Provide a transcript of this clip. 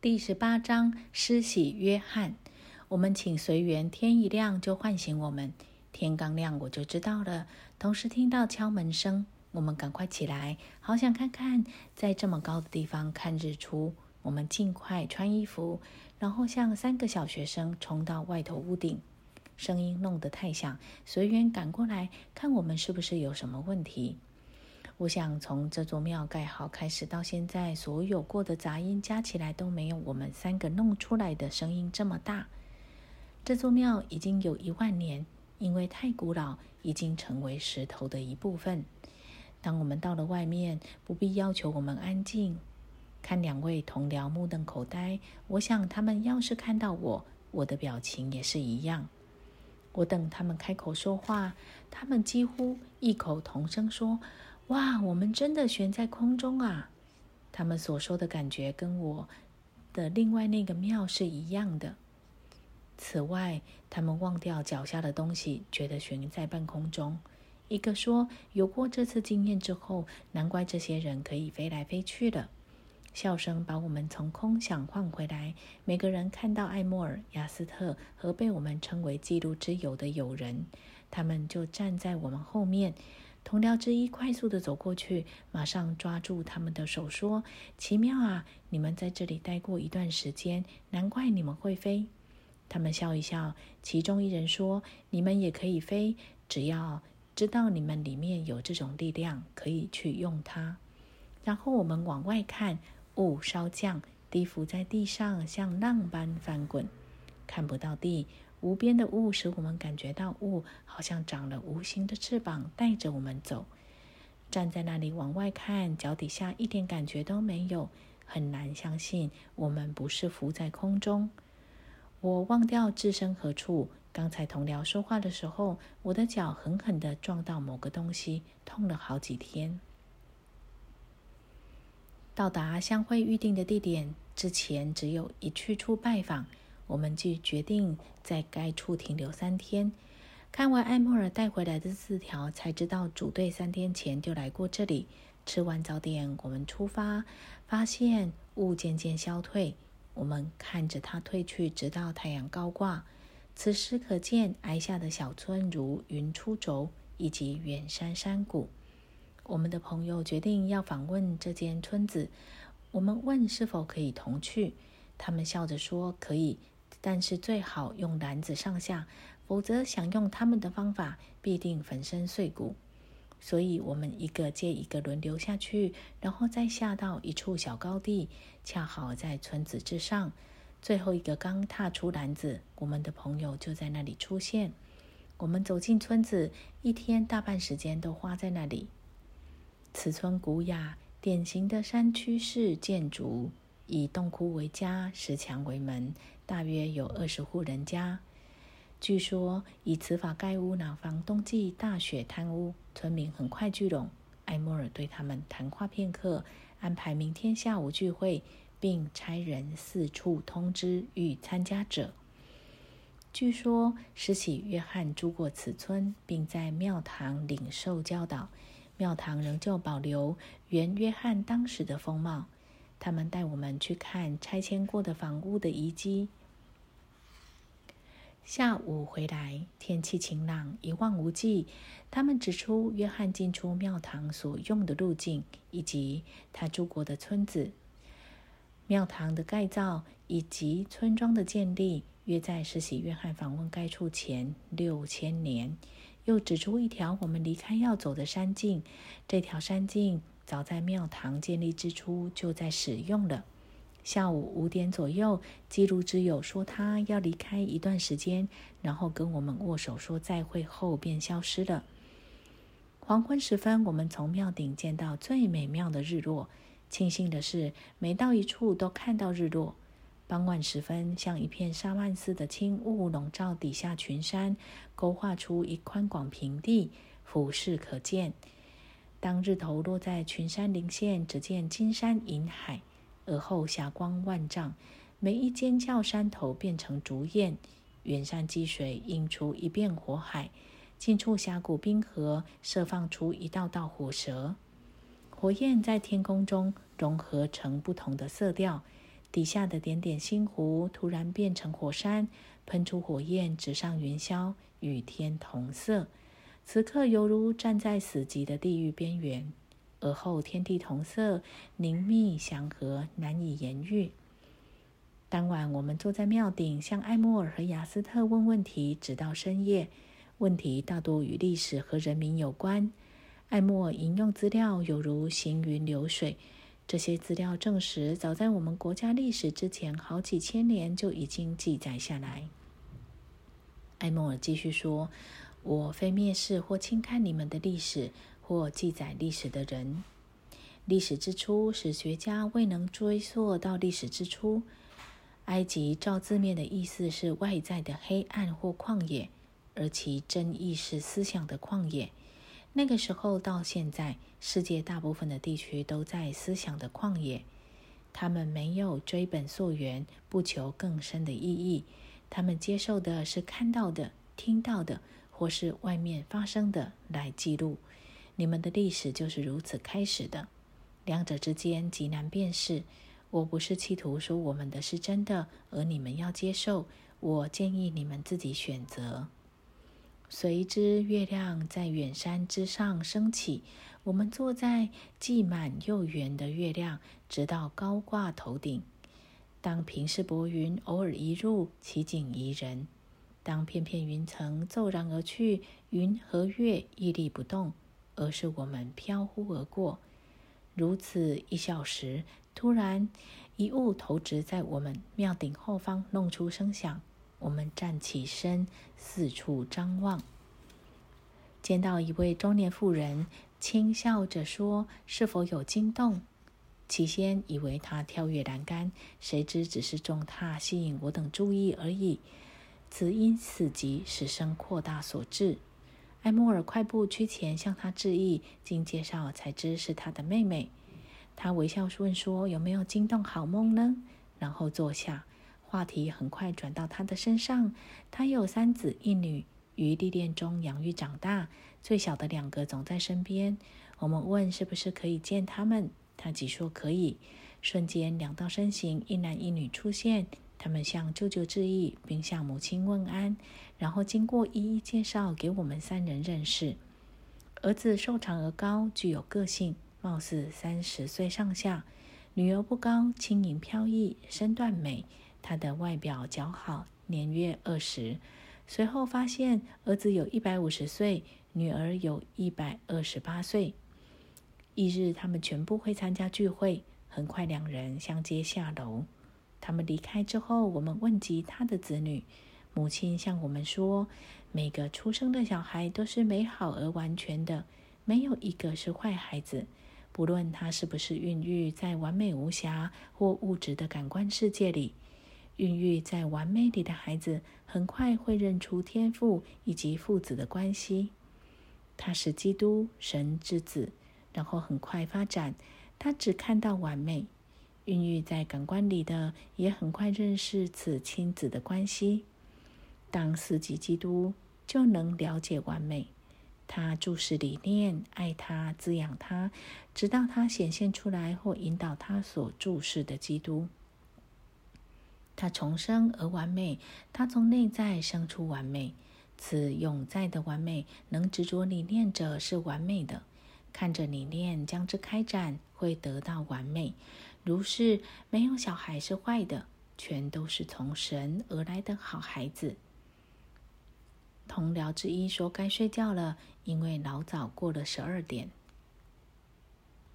第十八章施洗约翰。我们请随缘，天一亮就唤醒我们。天刚亮我就知道了。同时听到敲门声，我们赶快起来，好想看看在这么高的地方看日出。我们尽快穿衣服，然后像三个小学生冲到外头屋顶。声音弄得太响，随缘赶过来看我们是不是有什么问题。我想从这座庙盖好开始到现在，所有过的杂音加起来都没有我们三个弄出来的声音这么大。这座庙已经有一万年，因为太古老，已经成为石头的一部分。当我们到了外面，不必要求我们安静。看两位同僚目瞪口呆，我想他们要是看到我，我的表情也是一样。我等他们开口说话，他们几乎异口同声说。哇，我们真的悬在空中啊！他们所说的感觉跟我的另外那个庙是一样的。此外，他们忘掉脚下的东西，觉得悬在半空中。一个说：“有过这次经验之后，难怪这些人可以飞来飞去的。”笑声把我们从空想换回来。每个人看到艾莫尔、雅斯特和被我们称为记录之友的友人，他们就站在我们后面。同僚之一快速地走过去，马上抓住他们的手说：“奇妙啊！你们在这里待过一段时间，难怪你们会飞。”他们笑一笑。其中一人说：“你们也可以飞，只要知道你们里面有这种力量，可以去用它。”然后我们往外看，雾稍降，低伏在地上，像浪般翻滚，看不到地。无边的雾使我们感觉到雾好像长了无形的翅膀，带着我们走。站在那里往外看，脚底下一点感觉都没有，很难相信我们不是浮在空中。我忘掉置身何处。刚才同僚说话的时候，我的脚狠狠地撞到某个东西，痛了好几天。到达相会预定的地点之前，只有一去处拜访。我们就决定在该处停留三天。看完艾莫尔带回来的字条，才知道主队三天前就来过这里。吃完早点，我们出发，发现雾渐渐消退。我们看着它退去，直到太阳高挂。此时可见崖下的小村如云出轴，以及远山山谷。我们的朋友决定要访问这间村子。我们问是否可以同去，他们笑着说可以。但是最好用篮子上下，否则想用他们的方法，必定粉身碎骨。所以，我们一个接一个轮流下去，然后再下到一处小高地，恰好在村子之上。最后一个刚踏出篮子，我们的朋友就在那里出现。我们走进村子，一天大半时间都花在那里。此村古雅，典型的山区式建筑。以洞窟为家，石墙为门，大约有二十户人家。据说以此法盖屋，让房冬季大雪贪污，村民很快聚拢。艾莫尔对他们谈话片刻，安排明天下午聚会，并差人四处通知欲参加者。据说施洗约翰住过此村，并在庙堂领受教导。庙堂仍旧保留原约翰当时的风貌。他们带我们去看拆迁过的房屋的遗迹。下午回来，天气晴朗，一望无际。他们指出约翰进出庙堂所用的路径，以及他住过的村子、庙堂的盖造以及村庄的建立，约在施洗约翰访问该处前六千年。又指出一条我们离开要走的山径，这条山径。早在庙堂建立之初就在使用了。下午五点左右，记录之友说他要离开一段时间，然后跟我们握手说再会后便消失了。黄昏时分，我们从庙顶见到最美妙的日落。庆幸的是，每到一处都看到日落。傍晚时分，像一片沙曼似的轻雾笼罩底下群山，勾画出一宽广平地，俯视可见。当日头落在群山林线，只见金山银海，而后霞光万丈，每一尖叫山头变成竹焰，远山积水映出一片火海，近处峡谷冰河射放出一道道火舌，火焰在天空中融合成不同的色调，底下的点点星湖突然变成火山，喷出火焰，直上云霄，与天同色。此刻犹如站在死寂的地狱边缘。而后天地同色，凝密祥和，难以言喻。当晚，我们坐在庙顶，向艾莫尔和雅斯特问问题，直到深夜。问题大多与历史和人民有关。艾莫尔引用资料犹如行云流水。这些资料证实，早在我们国家历史之前好几千年就已经记载下来。艾莫尔继续说：“我非蔑视或轻看你们的历史，或记载历史的人。历史之初，史学家未能追溯到历史之初。埃及照字面的意思是外在的黑暗或旷野，而其真意是思想的旷野。那个时候到现在。”世界大部分的地区都在思想的旷野，他们没有追本溯源，不求更深的意义。他们接受的是看到的、听到的，或是外面发生的来记录。你们的历史就是如此开始的，两者之间极难辨识。我不是企图说我们的是真的，而你们要接受。我建议你们自己选择。随之，月亮在远山之上升起。我们坐在既满又圆的月亮，直到高挂头顶。当平视薄云偶尔一入，奇景宜人；当片片云层骤然而去，云和月屹立不动，而是我们飘忽而过。如此一小时，突然一物投掷在我们庙顶后方，弄出声响。我们站起身，四处张望，见到一位中年妇人。轻笑着说：“是否有惊动？”起先以为他跳跃栏杆，谁知只是重踏吸引我等注意而已。此因此疾使声扩大所致。埃莫尔快步趋前向他致意，经介绍才知是他的妹妹。他微笑问说：“有没有惊动好梦呢？”然后坐下，话题很快转到他的身上。他有三子一女。于历练中养育长大，最小的两个总在身边。我们问是不是可以见他们，他即说可以。瞬间，两道身形，一男一女出现。他们向舅舅致意，并向母亲问安，然后经过一一介绍给我们三人认识。儿子瘦长而高，具有个性，貌似三十岁上下。女儿不高，轻盈飘逸，身段美。她的外表姣好，年约二十。随后发现，儿子有一百五十岁，女儿有一百二十八岁。翌日，他们全部会参加聚会。很快，两人相接下楼。他们离开之后，我们问及他的子女，母亲向我们说：每个出生的小孩都是美好而完全的，没有一个是坏孩子。不论他是不是孕育在完美无瑕或物质的感官世界里。孕育在完美里的孩子，很快会认出天父以及父子的关系。他是基督神之子，然后很快发展。他只看到完美。孕育在感官里的，也很快认识此亲子的关系。当四级基督，就能了解完美。他注视理念，爱他，滋养他，直到他显现出来或引导他所注视的基督。他重生而完美，他从内在生出完美。此永在的完美，能执着理念者是完美的。看着理念将之开展，会得到完美。如是，没有小孩是坏的，全都是从神而来的好孩子。同僚之一说：“该睡觉了，因为老早过了十二点。”